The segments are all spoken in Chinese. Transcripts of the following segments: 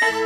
Bye.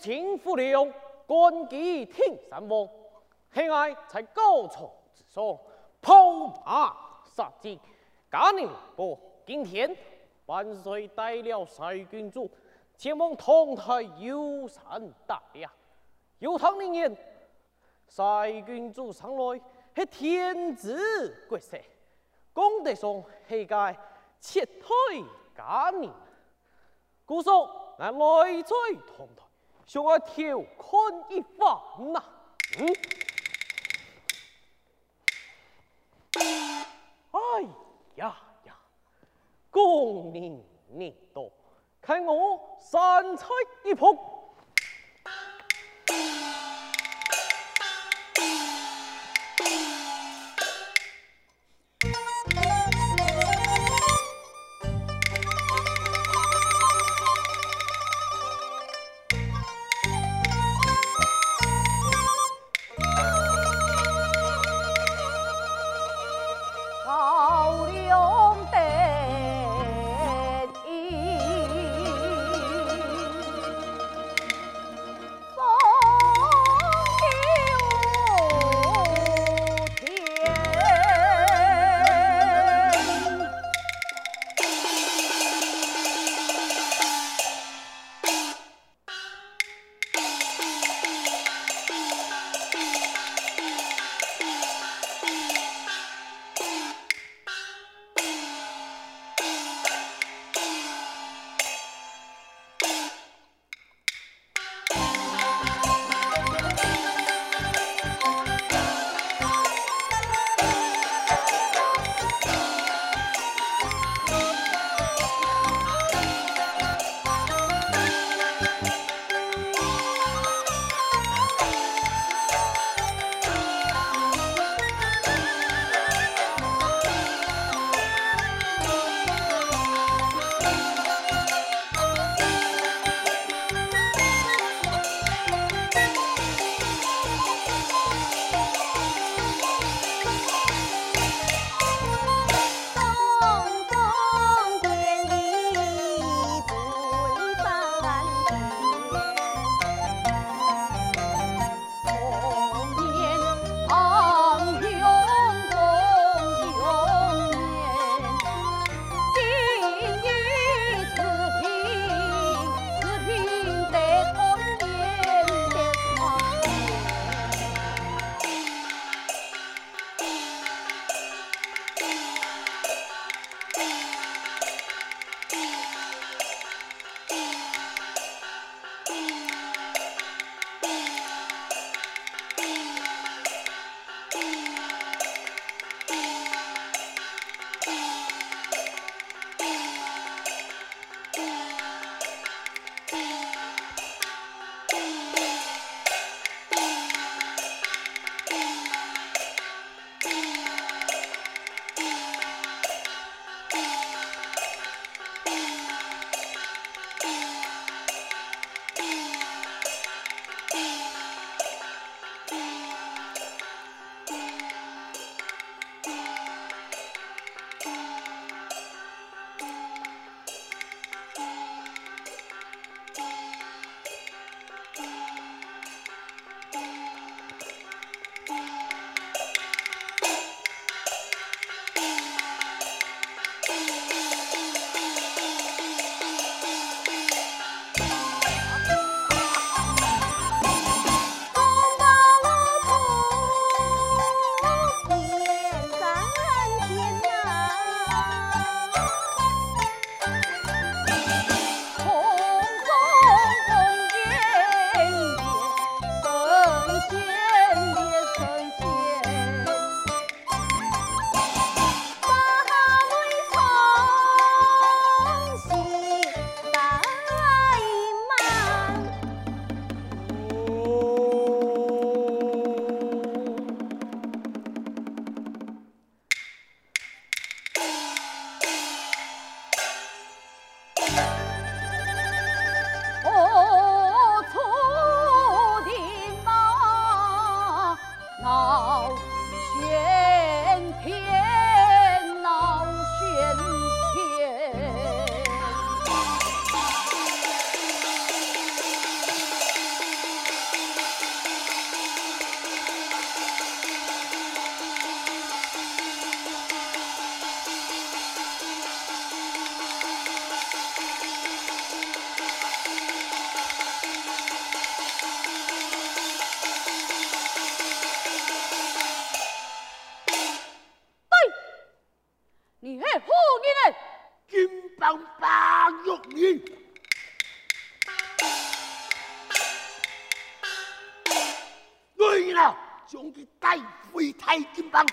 秦福陵，观其天山王，喜爱在高床之上，抛马杀鸡。嘉宁伯，今天万岁带了赛郡主前往同台游山大礼，有唐宁言，赛郡主上来是天子国色，功德上喜该撤退嘉宁，故说来来在同台。想我调侃一番呐，嗯？哎呀呀，功名利禄，看我三菜一 Ngươi 金棒棒玉 nào, 将他带回大金棒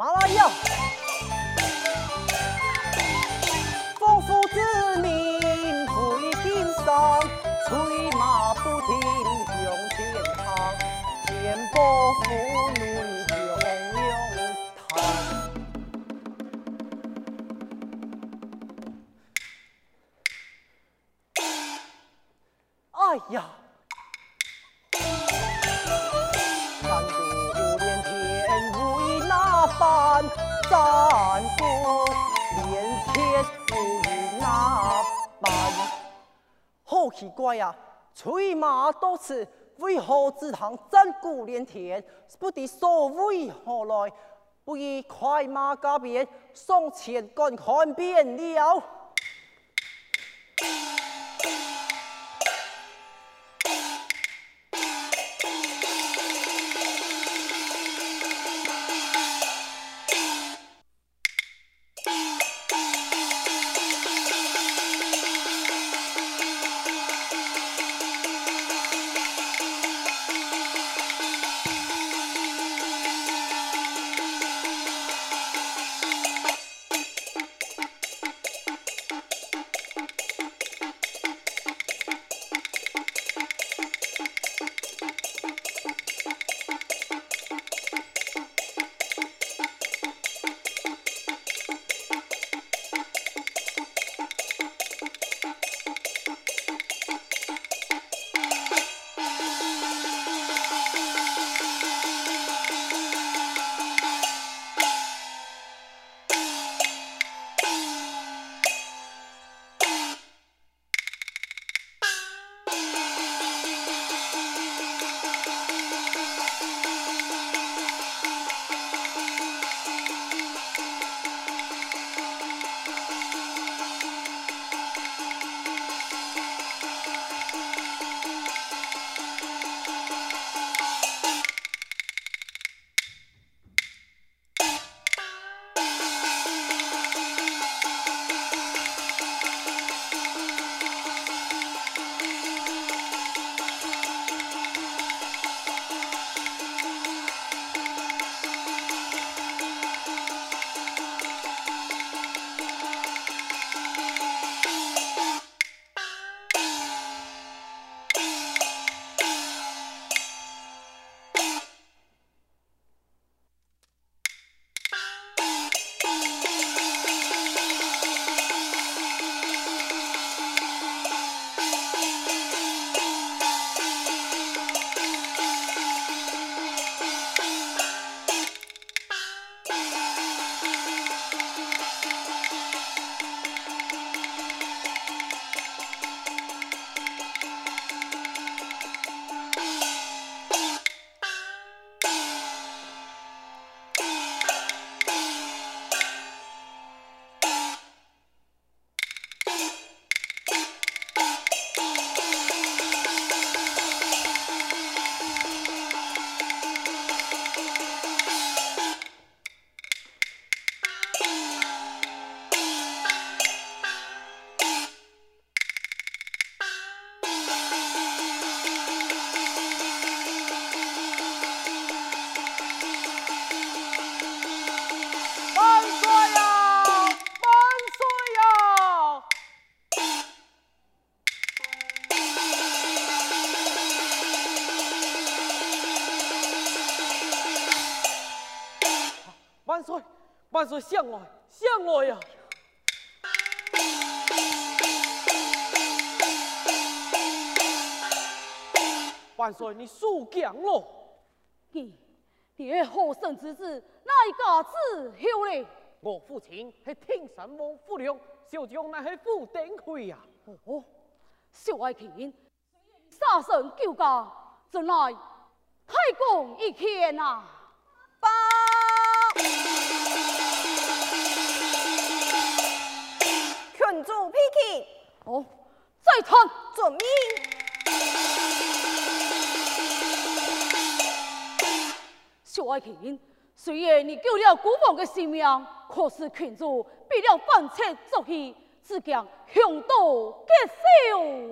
马来亚，丰富之民会经商，催马不停向前行，肩膊负累奇怪呀、啊！催马多次，为何只堂战鼓连天？不知所为何来？不如快马加鞭，送前赶看便了。万岁，相来，相来呀！万岁，你输强了！你，你系何生之子？哪一家子后嘞？我父亲是天神王傅亮，小将乃是傅登辉呀。哦，小爱卿，杀身救驾，真乃太公一片啊！报，爱卿，虽然你救了孤王的性命，可是群主必了反贼作戏，只讲凶多吉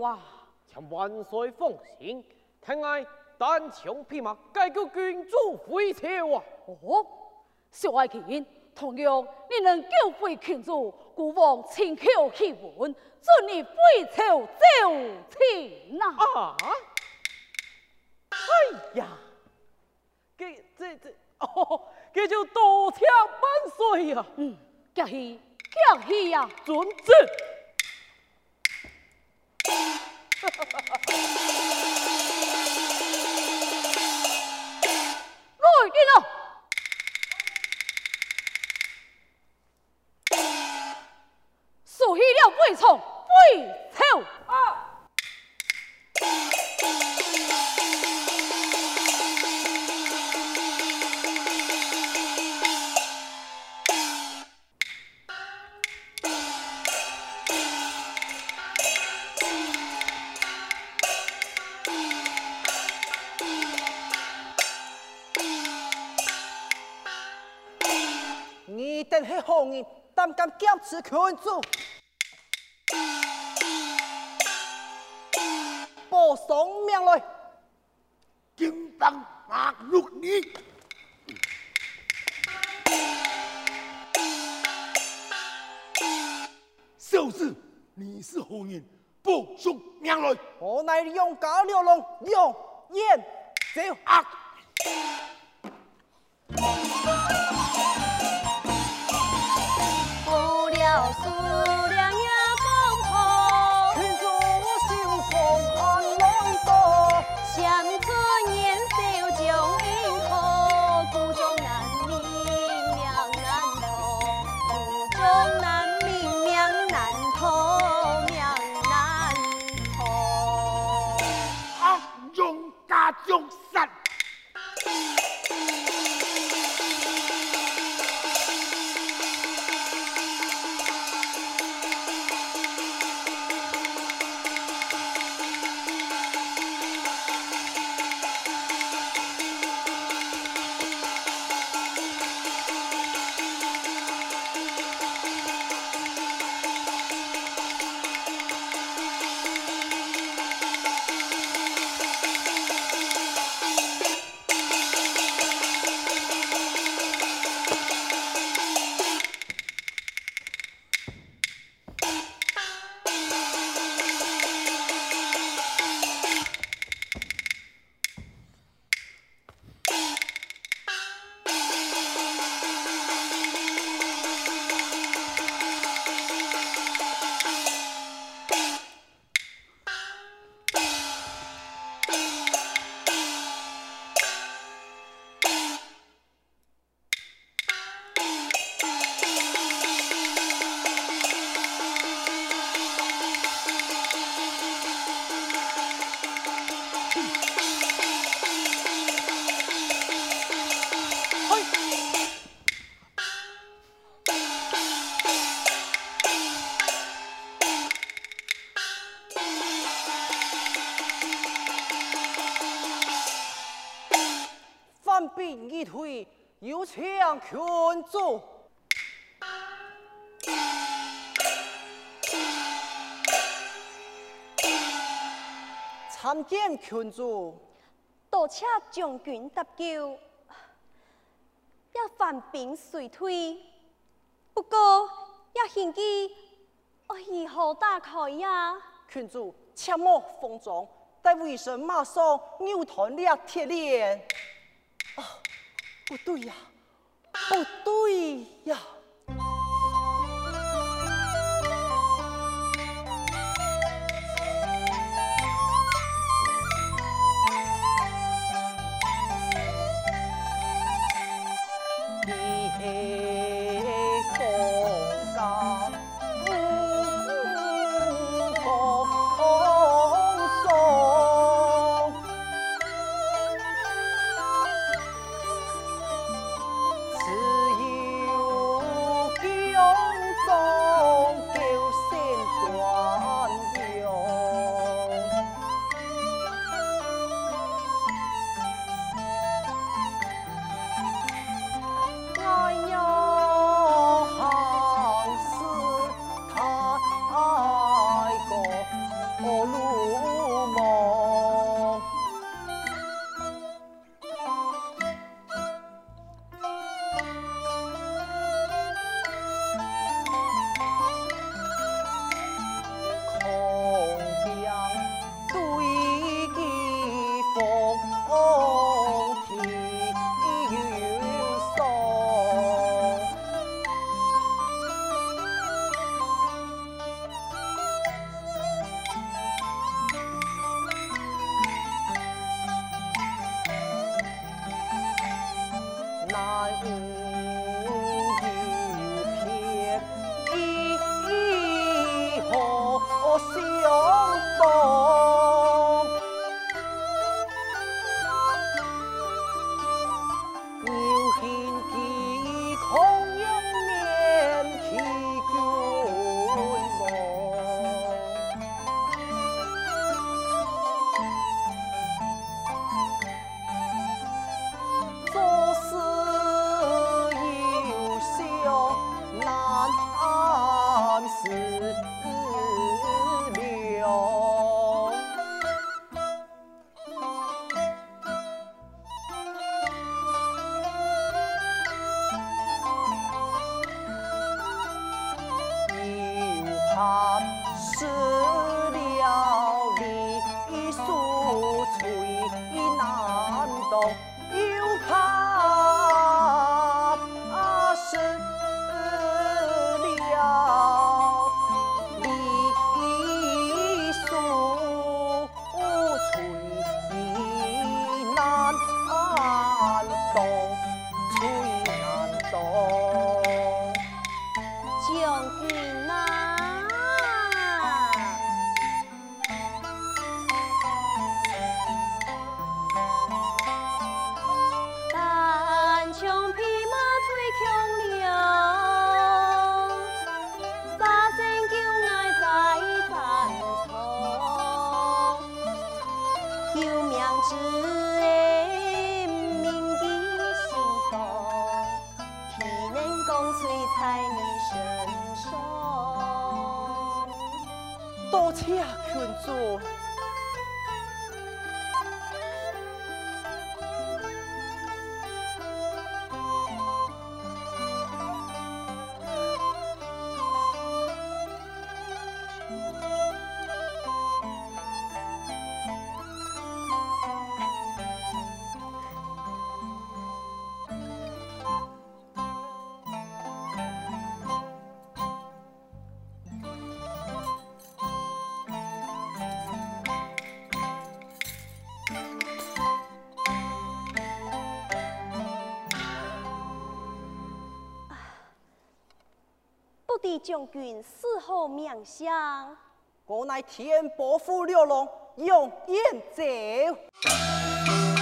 少啊！请万岁放心，听我单枪匹马解救君主回朝啊！哦，小爱卿，同样你能救回群主，孤王亲口钦问，准你回朝奏请呐！啊！哎呀！给这这哦，这就多谢万岁呀！嗯，客气客气呀，准子。来人啊！数起了未从，未朝啊！等系何人，胆敢挟持群主？报上名来！金榜马六你。小子，你是何人？报上名来！我乃杨家六龙杨延昭反兵一退，有请群主。参见群主。多谢将军搭救，也犯兵遂退，不过也献计，我如何打开呀？群主切莫慌张，待为神马上扭断了铁链。不对呀不对呀。so 将军死后命相，我乃天伯父六龙，用燕走。